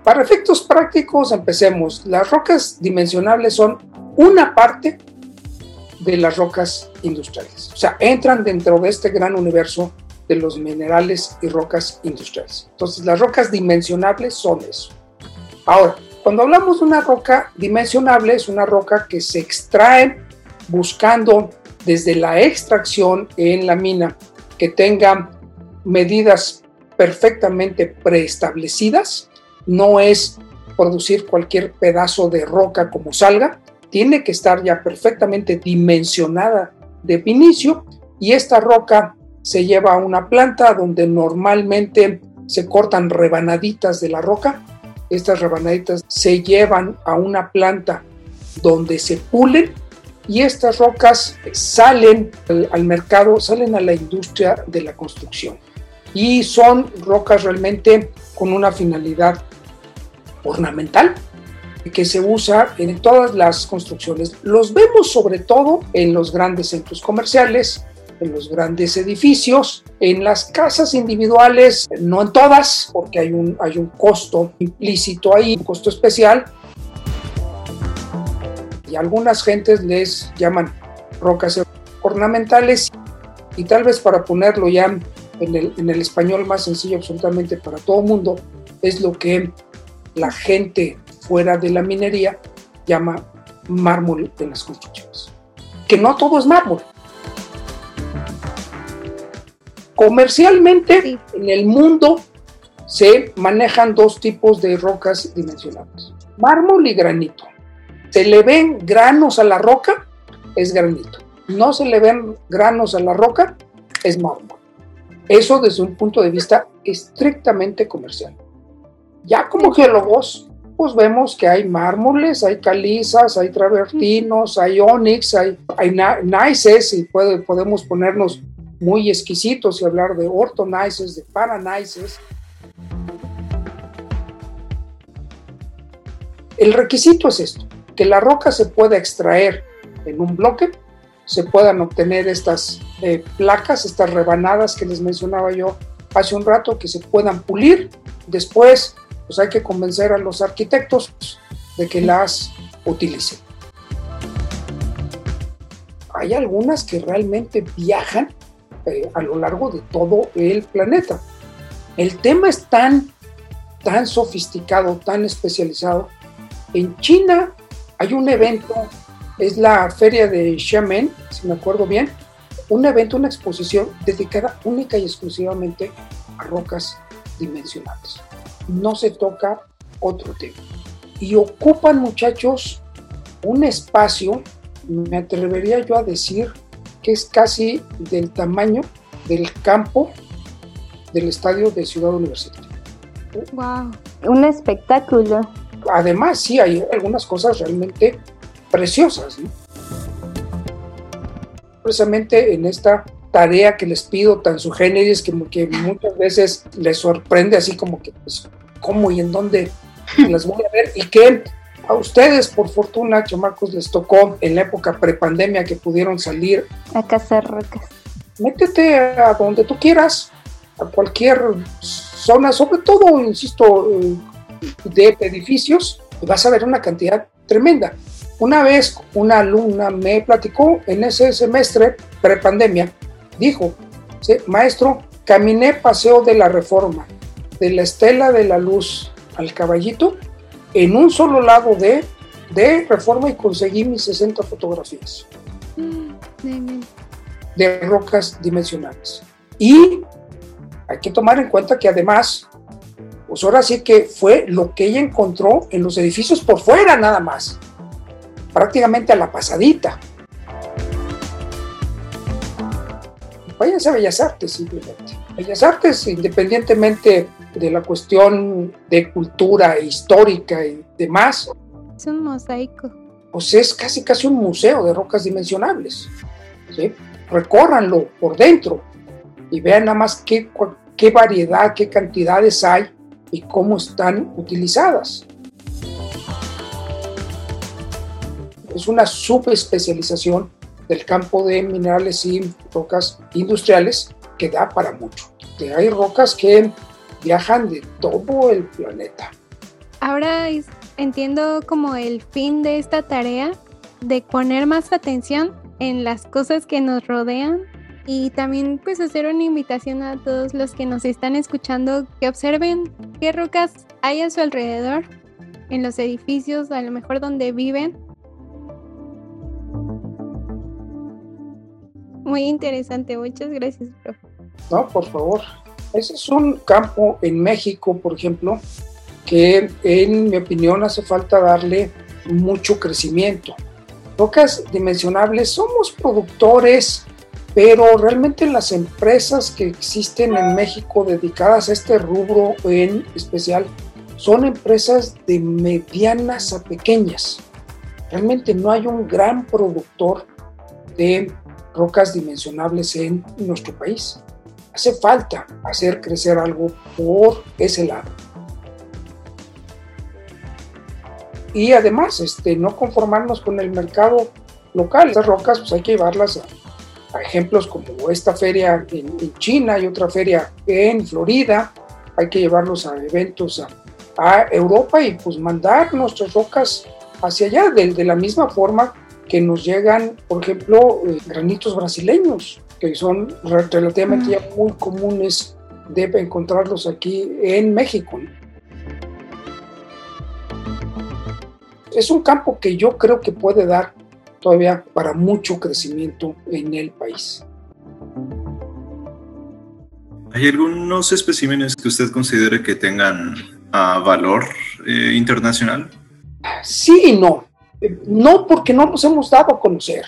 Speaker 6: Para efectos prácticos, empecemos. Las rocas dimensionables son una parte de las rocas industriales. O sea, entran dentro de este gran universo de los minerales y rocas industriales. Entonces, las rocas dimensionables son eso. Ahora, cuando hablamos de una roca dimensionable, es una roca que se extrae buscando desde la extracción en la mina que tenga medidas perfectamente preestablecidas. No es producir cualquier pedazo de roca como salga, tiene que estar ya perfectamente dimensionada de inicio y esta roca se lleva a una planta donde normalmente se cortan rebanaditas de la roca. Estas rebanaditas se llevan a una planta donde se pulen y estas rocas salen al, mercado, salen a la industria de la construcción. Y son rocas realmente con una finalidad ornamental que se usa en todas las construcciones. Los vemos sobre todo en los grandes centros comerciales, en los grandes edificios, en las casas individuales, no en todas, porque hay un, hay un costo implícito ahí, un costo especial. Y algunas gentes les llaman rocas ornamentales y tal vez para ponerlo ya en el, en el español más sencillo absolutamente para todo mundo, es lo que la gente fuera de la minería llama mármol en las construcciones. Que no todo es mármol. Comercialmente, en el mundo se manejan dos tipos de rocas dimensionables, mármol y granito. Se le ven granos a la roca, es granito. No se le ven granos a la roca, es mármol. Eso desde un punto de vista estrictamente comercial. Ya como geólogos, pues vemos que hay mármoles, hay calizas, hay travertinos, hay onix, hay, hay nices y podemos ponernos muy exquisitos y hablar de ortonices, de paranices. El requisito es esto, que la roca se pueda extraer en un bloque, se puedan obtener estas eh, placas, estas rebanadas que les mencionaba yo hace un rato, que se puedan pulir, después pues hay que convencer a los arquitectos de que las utilicen. Hay algunas que realmente viajan eh, a lo largo de todo el planeta. El tema es tan, tan sofisticado, tan especializado. En China hay un evento, es la feria de Xiamen, si me acuerdo bien, un evento, una exposición dedicada única y exclusivamente a rocas dimensionales no se toca otro tema. Y ocupan, muchachos, un espacio, me atrevería yo a decir, que es casi del tamaño del campo del estadio de Ciudad Universitaria.
Speaker 5: ¡Wow! Un espectáculo.
Speaker 6: Además, sí, hay algunas cosas realmente preciosas. Precisamente en esta tarea que les pido tan su que, que muchas veces les sorprende así como que, pues, ¿cómo y en dónde las voy a ver? Y que a ustedes, por fortuna, chamacos, les tocó en la época prepandemia que pudieron salir.
Speaker 5: A cazar rocas.
Speaker 6: Métete a donde tú quieras, a cualquier zona, sobre todo, insisto, de edificios, y vas a ver una cantidad tremenda. Una vez una alumna me platicó en ese semestre prepandemia dijo, maestro, caminé paseo de la reforma, de la estela de la luz al caballito, en un solo lado de, de reforma y conseguí mis 60 fotografías de rocas dimensionales. Y hay que tomar en cuenta que además, pues ahora sí que fue lo que ella encontró en los edificios por fuera nada más, prácticamente a la pasadita. Váyanse a Bellas Artes simplemente. Bellas Artes, independientemente de la cuestión de cultura histórica y demás.
Speaker 4: Es un mosaico.
Speaker 6: Pues es casi casi un museo de rocas dimensionables. ¿sí? Recórranlo por dentro y vean nada más qué, qué variedad, qué cantidades hay y cómo están utilizadas. Es una subespecialización del campo de minerales y rocas industriales que da para mucho. Que hay rocas que viajan de todo el planeta.
Speaker 4: ahora entiendo como el fin de esta tarea de poner más atención en las cosas que nos rodean y también pues hacer una invitación a todos los que nos están escuchando que observen qué rocas hay a su alrededor, en los edificios, a lo mejor donde viven. Muy interesante, muchas gracias, profe.
Speaker 6: No, por favor. Ese es un campo en México, por ejemplo, que en mi opinión hace falta darle mucho crecimiento. Rocas dimensionables, somos productores, pero realmente las empresas que existen en México dedicadas a este rubro en especial son empresas de medianas a pequeñas. Realmente no hay un gran productor de rocas dimensionables en nuestro país. Hace falta hacer crecer algo por ese lado. Y además, este, no conformarnos con el mercado local. Estas rocas pues hay que llevarlas a, ejemplos como esta feria en, China y otra feria en Florida. Hay que llevarlos a eventos a, Europa y pues mandar nuestras rocas hacia allá de, la misma forma que nos llegan, por ejemplo, eh, granitos brasileños, que son relativamente ya muy comunes de encontrarlos aquí en México. es un campo que yo creo que puede dar todavía para mucho crecimiento en el país.
Speaker 2: ¿Hay algunos especímenes que usted considere que tengan ah, valor eh, internacional?
Speaker 6: Sí y no. No porque no nos hemos dado a conocer.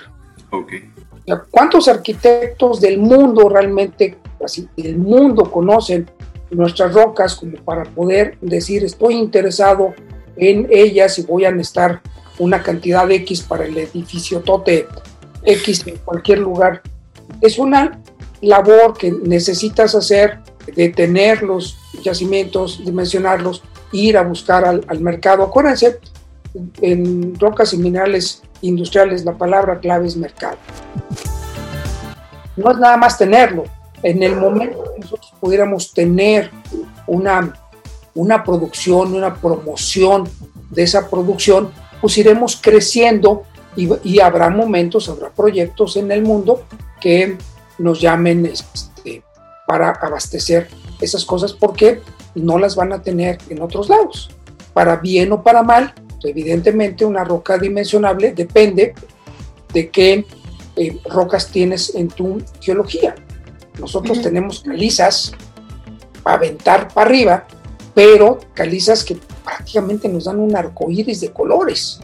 Speaker 2: Ok.
Speaker 6: ¿Cuántos arquitectos del mundo realmente, así, del mundo conocen nuestras rocas como para poder decir estoy interesado en ellas y voy a necesitar una cantidad X para el edificio Tote X en cualquier lugar. Es una labor que necesitas hacer de tener los yacimientos, dimensionarlos, ir a buscar al, al mercado. Acuérdense, en rocas y minerales industriales la palabra clave es mercado. No es nada más tenerlo. En el momento que nosotros pudiéramos tener una una producción, una promoción de esa producción, pues iremos creciendo y, habrá momentos, habrá proyectos en el mundo que nos llamen este, para abastecer esas cosas porque no las van a tener en otros lados. Para bien o para mal, evidentemente una roca dimensionable depende de qué eh, rocas tienes en tu geología. Nosotros tenemos calizas para aventar para arriba pero calizas que prácticamente nos dan un arco iris de colores.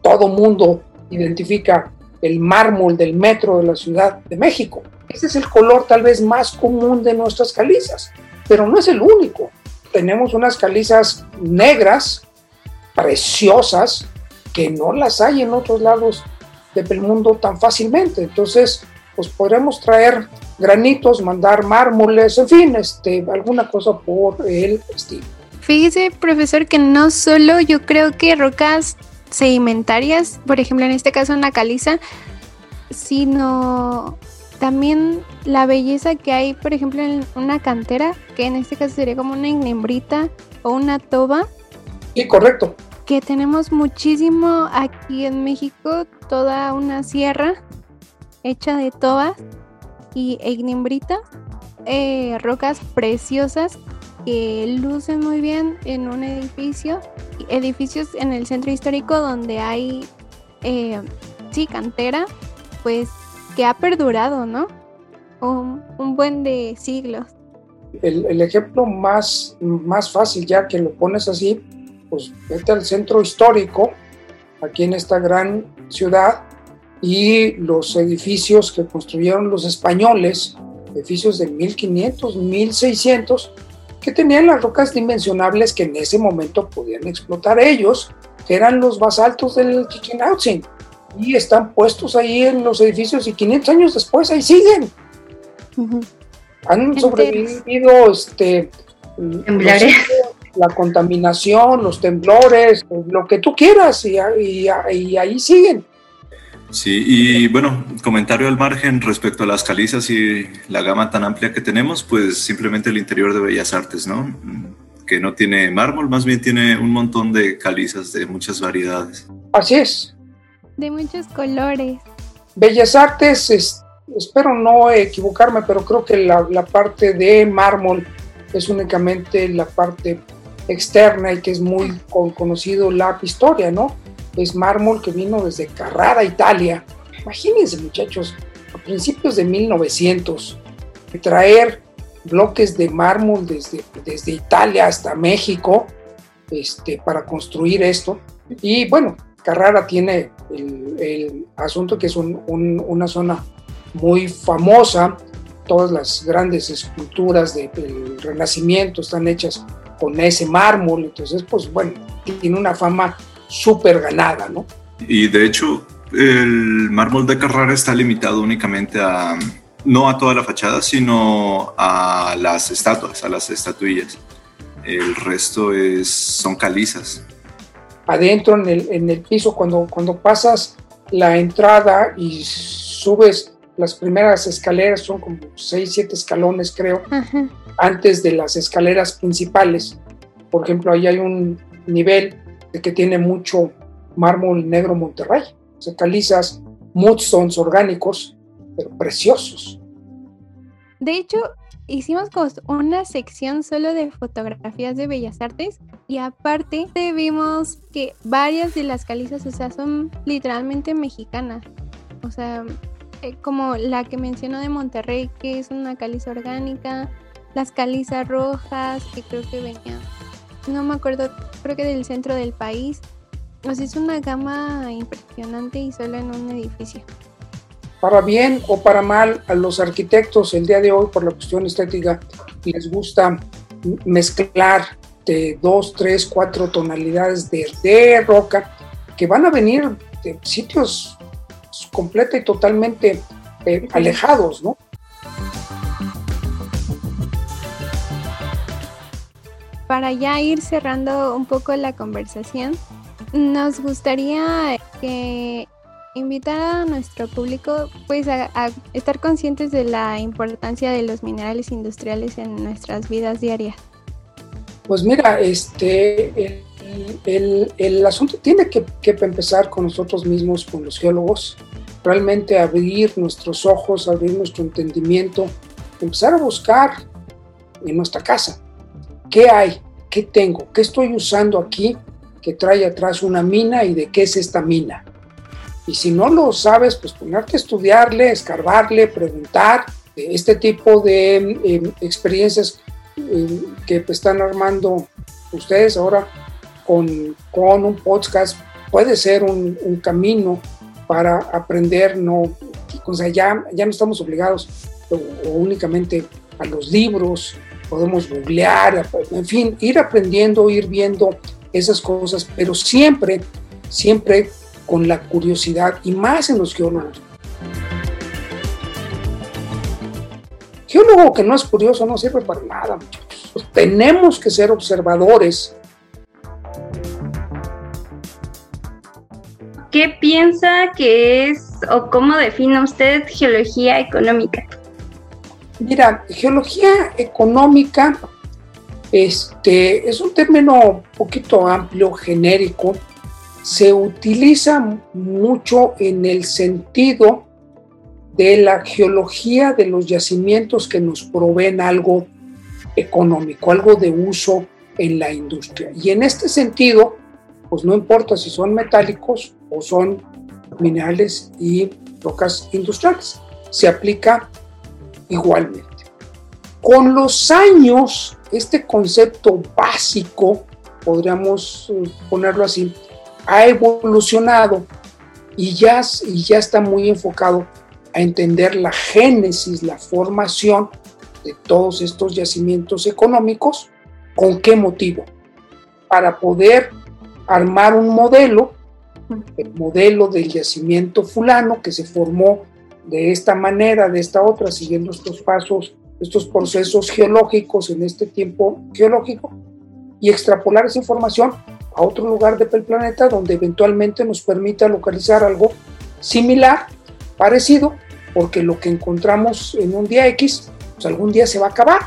Speaker 6: Todo mundo identifica el mármol del metro de la Ciudad de México. Ese es el color tal vez más común de nuestras calizas, pero no es el único. Tenemos unas calizas negras, preciosas, que no las hay en otros lados del mundo tan fácilmente. Entonces, pues podremos traer granitos, mandar mármoles, en fin, este, alguna cosa por el estilo.
Speaker 4: Fíjese, profesor, que no solo yo creo que rocas sedimentarias, por ejemplo, en este caso una caliza, sino también la belleza que hay, por ejemplo, en una cantera, que en este caso sería como una inembrita o una toba.
Speaker 6: Sí, correcto.
Speaker 4: Que tenemos muchísimo aquí en México, toda una sierra hecha de tobas y ignimbrita, eh, rocas preciosas que lucen muy bien en un edificio, edificios en el centro histórico donde hay, eh, sí, cantera, pues que ha perdurado, ¿no? Un, un buen de siglos.
Speaker 6: El, el, ejemplo más, más fácil, ya que lo pones así, pues vete al centro histórico, aquí en esta gran ciudad, y los edificios que construyeron los españoles, edificios de 1500, 1600, que tenían las rocas dimensionables que en ese momento podían explotar ellos, que eran los basaltos del Chichen y están puestos ahí en los edificios y 500 años después ahí siguen. Han sobrevivido este, la contaminación, los temblores, lo que tú quieras, y, y ahí siguen.
Speaker 2: Sí, y bueno, comentario al margen respecto a las calizas y la gama tan amplia que tenemos, pues simplemente el interior de Bellas Artes, ¿no? que no tiene mármol, más bien tiene un montón de calizas de muchas variedades.
Speaker 6: Así es.
Speaker 4: De muchos colores.
Speaker 6: Bellas Artes, espero no equivocarme, pero creo que la, la parte de mármol es únicamente la parte externa y que es muy conocido la historia, ¿no? Es mármol que vino desde Carrara, Italia. Imagínense, muchachos, a principios de 1900, traer bloques de mármol desde, desde Italia hasta México este, para construir esto. Y bueno, Carrara tiene el, asunto que es una zona muy famosa. Todas las grandes esculturas del Renacimiento están hechas con ese mármol. Entonces, pues bueno, tiene una fama súper ganada, ¿no?
Speaker 2: Y de hecho, el mármol de Carrara está limitado únicamente a, no a toda la fachada, sino a las estatuas, a las estatuillas. El resto es, son calizas.
Speaker 6: Adentro en el, en el piso, cuando, cuando pasas la entrada y subes las primeras escaleras, son como 6, 7 escalones creo, antes de las escaleras principales. Por ejemplo, ahí hay un nivel que tiene mucho mármol negro Monterrey, o sea, calizas, mudstones orgánicos, pero preciosos.
Speaker 4: De hecho, hicimos una sección solo de fotografías de bellas artes y aparte vimos que varias de las calizas, o sea, son literalmente mexicanas. O sea, eh, como la que mencionó de Monterrey, que es una caliza orgánica, las calizas rojas, que creo que venían, no me acuerdo, creo que del centro del país. O sea, es una gama impresionante y solo en un edificio
Speaker 6: para bien o para mal, a los arquitectos el día de hoy, por la cuestión estética, les gusta mezclar de dos, tres, cuatro tonalidades de, roca que van a venir de sitios completamente y totalmente eh, alejados, ¿no?
Speaker 4: Para ya ir cerrando un poco la conversación, nos gustaría que invitar a nuestro público pues a, estar conscientes de la importancia de los minerales industriales en nuestras vidas diarias.
Speaker 6: Pues mira, este, el, el, asunto tiene que, empezar con nosotros mismos, con los geólogos, realmente abrir nuestros ojos, abrir nuestro entendimiento, empezar a buscar en nuestra casa. Qué hay, qué tengo, qué estoy usando aquí que trae atrás una mina y de qué es esta mina y si no lo sabes, pues ponerte a estudiarle, escarbarle, preguntar. Este tipo de em, experiencias em, que están armando ustedes ahora con, con un podcast puede ser un, camino para aprender, no, o sea, ya, ya no estamos obligados únicamente a los libros, podemos googlear, en fin, ir aprendiendo, ir viendo esas cosas, pero siempre, siempre con la curiosidad y más en los geólogos. Geólogo que no es curioso no sirve para nada. Tenemos que ser observadores.
Speaker 5: ¿Qué piensa que es o cómo define usted geología económica?
Speaker 6: Mira, geología económica este, es un término un poquito amplio, genérico, se utiliza mucho en el sentido de la geología de los yacimientos que nos proveen algo económico, algo de uso en la industria. Y en este sentido, pues no importa si son metálicos o son minerales y rocas industriales, se aplica igualmente. Con los años, este concepto básico, podríamos eh, ponerlo así, ha evolucionado y ya, y ya está muy enfocado a entender la génesis, la formación de todos estos yacimientos económicos, con qué motivo, para poder armar un modelo, el modelo del yacimiento fulano que se formó de esta manera, de esta otra, siguiendo estos pasos, estos procesos geológicos en este tiempo geológico, y extrapolar esa información a otro lugar del planeta donde eventualmente nos permita localizar algo similar, parecido, porque lo que encontramos en un día X, pues algún día se va a acabar.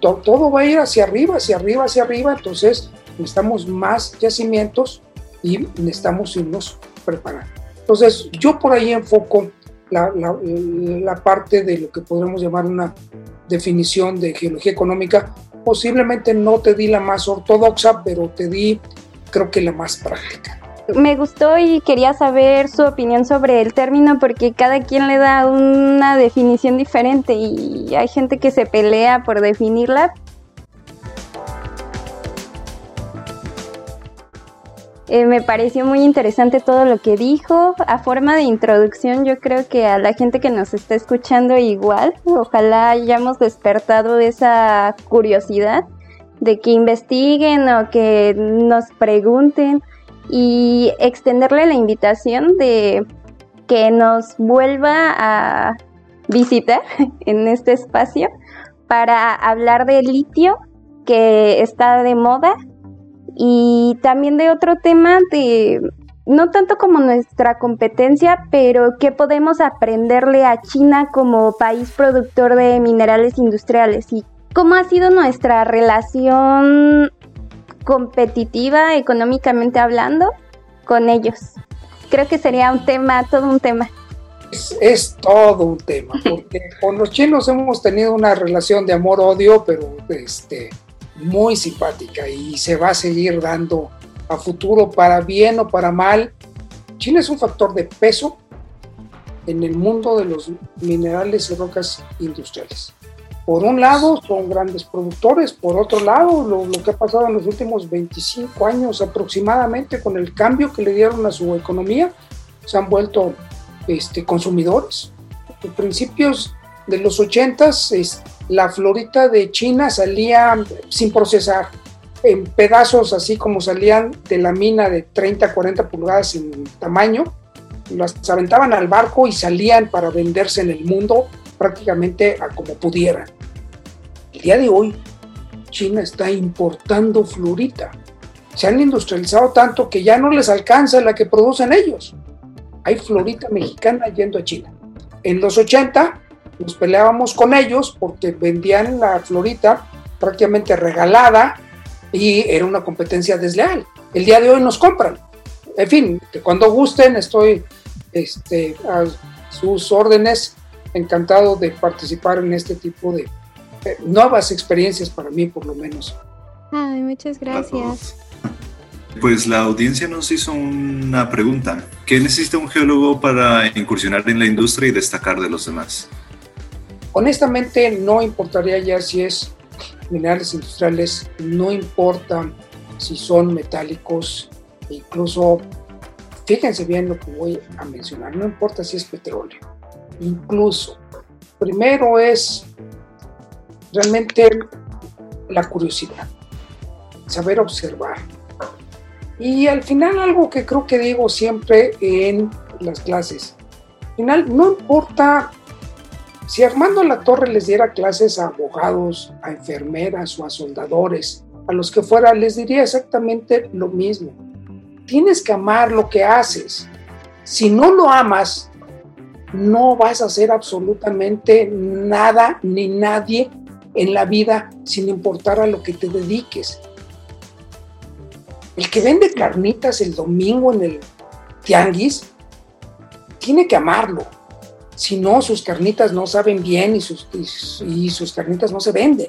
Speaker 6: Todo va a ir hacia arriba, hacia arriba, hacia arriba, entonces necesitamos más yacimientos y necesitamos irnos preparando. Entonces, yo por ahí enfoco la, la, parte de lo que podríamos llamar una definición de geología económica. Posiblemente no te di la más ortodoxa, pero te di creo que la más práctica.
Speaker 5: Me gustó y quería saber su opinión sobre el término porque cada quien le da una definición diferente y hay gente que se pelea por definirla, Eh, me pareció muy interesante todo lo que dijo. A forma de introducción, yo creo que a la gente que nos está escuchando igual, ojalá hayamos despertado esa curiosidad de que investiguen o que nos pregunten y extenderle la invitación de que nos vuelva a visitar en este espacio para hablar de litio que está de moda y también de otro tema de no tanto como nuestra competencia, pero qué podemos aprenderle a China como país productor de minerales industriales y cómo ha sido nuestra relación competitiva económicamente hablando con ellos. Creo que sería un tema, todo un tema.
Speaker 6: Es, es todo un tema, porque con los chinos hemos tenido una relación de amor-odio, pero este, muy simpática y se va a seguir dando a futuro para bien o para mal. China es un factor de peso en el mundo de los minerales y rocas industriales. Por un lado, son grandes productores, por otro lado, lo, que ha pasado en los últimos 25 años aproximadamente con el cambio que le dieron a su economía, se han vuelto este, consumidores. En principios de los 80 la florita de China salía sin procesar, en pedazos así como salían de la mina de 30, 40 pulgadas en tamaño, las aventaban al barco y salían para venderse en el mundo prácticamente a como pudieran. El día de hoy, China está importando florita. Se han industrializado tanto que ya no les alcanza la que producen ellos. Hay florita mexicana yendo a China. En los 80 nos peleábamos con ellos porque vendían la florita prácticamente regalada y era una competencia desleal. El día de hoy nos compran. En fin, cuando gusten estoy este, a sus órdenes, encantado de participar en este tipo de nuevas experiencias para mí por lo menos.
Speaker 4: Ay, muchas gracias.
Speaker 2: Pues la audiencia nos hizo una pregunta. ¿Qué necesita un geólogo para incursionar en la industria y destacar de los demás?
Speaker 6: Honestamente, no importaría ya si es minerales industriales, no importa si son metálicos, incluso, fíjense bien lo que voy a mencionar, no importa si es petróleo, incluso, primero es realmente la curiosidad, saber observar. Y al final algo que creo que digo siempre en las clases, al final no importa si Armando La Torre les diera clases a abogados, a enfermeras o a soldadores, a los que fuera, les diría exactamente lo mismo. Tienes que amar lo que haces. Si no lo amas, no vas a hacer absolutamente nada ni nadie en la vida sin importar a lo que te dediques. El que vende carnitas el domingo en el tianguis, tiene que amarlo si no, sus carnitas no saben bien y sus, y, sus carnitas no se venden.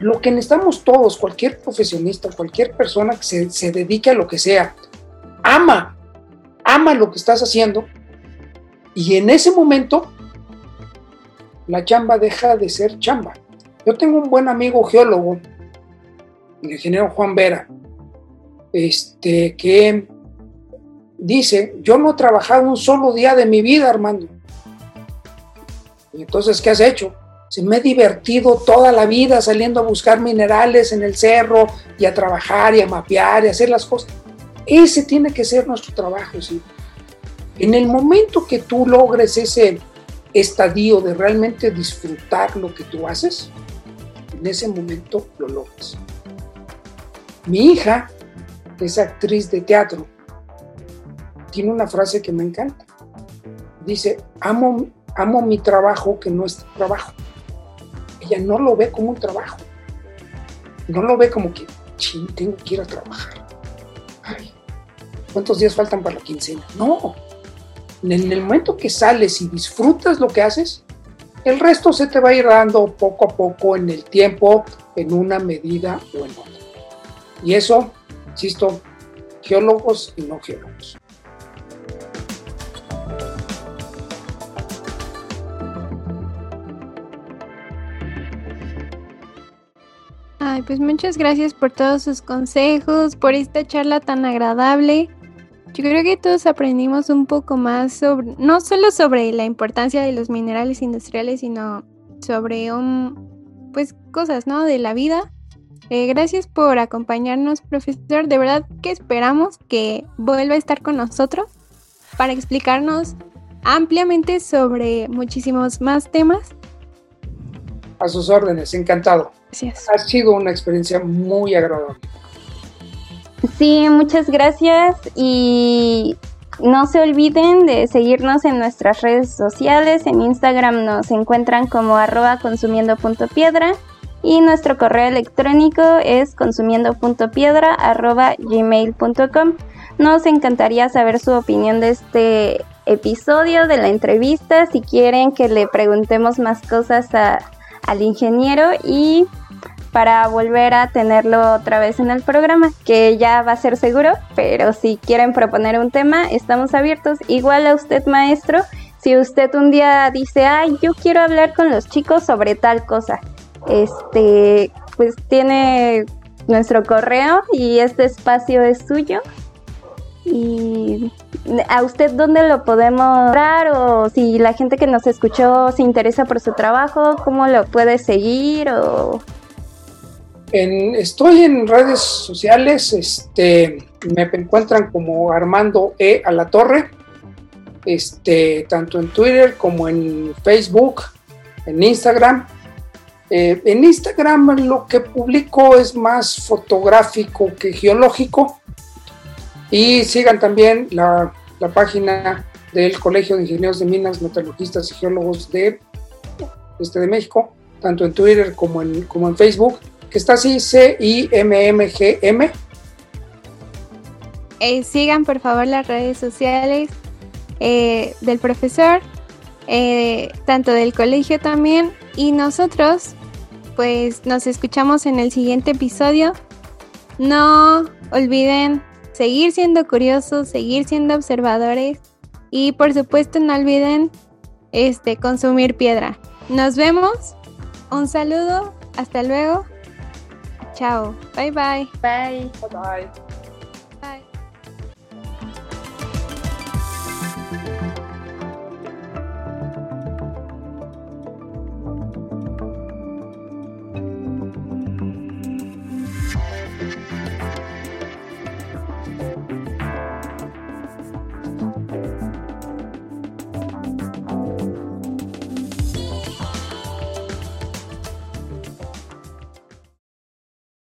Speaker 6: Lo que necesitamos todos, cualquier profesionista, cualquier persona que se, se dedique a lo que sea, ama, ama lo que estás haciendo y en ese momento la chamba deja de ser chamba. Yo tengo un buen amigo geólogo, el ingeniero Juan Vera, este, que dice, yo no he trabajado un solo día de mi vida, Armando entonces, ¿qué has hecho? Se me he divertido toda la vida saliendo a buscar minerales en el cerro y a trabajar y a mapear y a hacer las cosas. Ese tiene que ser nuestro trabajo, sí. En el momento que tú logres ese estadio de realmente disfrutar lo que tú haces, en ese momento lo logras. Mi hija, es actriz de teatro, tiene una frase que me encanta. Dice, amo amo mi trabajo que no es trabajo. Ella no lo ve como un trabajo, no lo ve como que, ching, tengo que ir a trabajar. Ay, ¿cuántos días faltan para la quincena? No. En el momento que sales y disfrutas lo que haces, el resto se te va a ir dando poco a poco en el tiempo, en una medida o en otra. Y eso, insisto, geólogos y no geólogos.
Speaker 4: Ay, pues muchas gracias por todos sus consejos, por esta charla tan agradable. Yo creo que todos aprendimos un poco más sobre, no solo sobre la importancia de los minerales industriales, sino sobre un, pues cosas, ¿no? De la vida. Eh, gracias por acompañarnos, profesor. De verdad que esperamos que vuelva a estar con nosotros para explicarnos ampliamente sobre muchísimos más temas.
Speaker 6: A sus órdenes, encantado.
Speaker 4: Gracias.
Speaker 6: Ha sido una experiencia muy agradable.
Speaker 5: Sí, muchas gracias y no se olviden de seguirnos en nuestras redes sociales. En Instagram nos encuentran como arroba consumiendo.piedra y nuestro correo electrónico es consumiendo.piedra arroba gmail.com. Nos encantaría saber su opinión de este episodio, de la entrevista, si quieren que le preguntemos más cosas al ingeniero y para volver a tenerlo otra vez en el programa, que ya va a ser seguro, pero si quieren proponer un tema, estamos abiertos. Igual a usted, maestro, si usted un día dice, ay, yo quiero hablar con los chicos sobre tal cosa, este, pues tiene nuestro correo y este espacio es suyo. Y a usted dónde lo podemos dar o si la gente que nos escuchó se interesa por su trabajo, cómo lo puede seguir o
Speaker 6: estoy en redes sociales, este, me encuentran como Armando E. a la Torre, este, tanto en Twitter como en Facebook, en Instagram. Eh, en Instagram lo que publico es más fotográfico que geológico. Y sigan también la, página del Colegio de Ingenieros de Minas, Metalurgistas y Geólogos de, este, de México, tanto en Twitter como en Facebook que está así, C-I-M-M-G-M.
Speaker 4: Eh, sigan por favor las redes sociales eh, del profesor, eh, tanto del colegio también, y nosotros pues nos escuchamos en el siguiente episodio. No olviden seguir siendo curiosos, seguir siendo observadores y por supuesto no olviden este consumir piedra. Nos vemos. Un saludo. Hasta luego. Chao. Bye bye.
Speaker 5: Bye.
Speaker 6: Bye bye.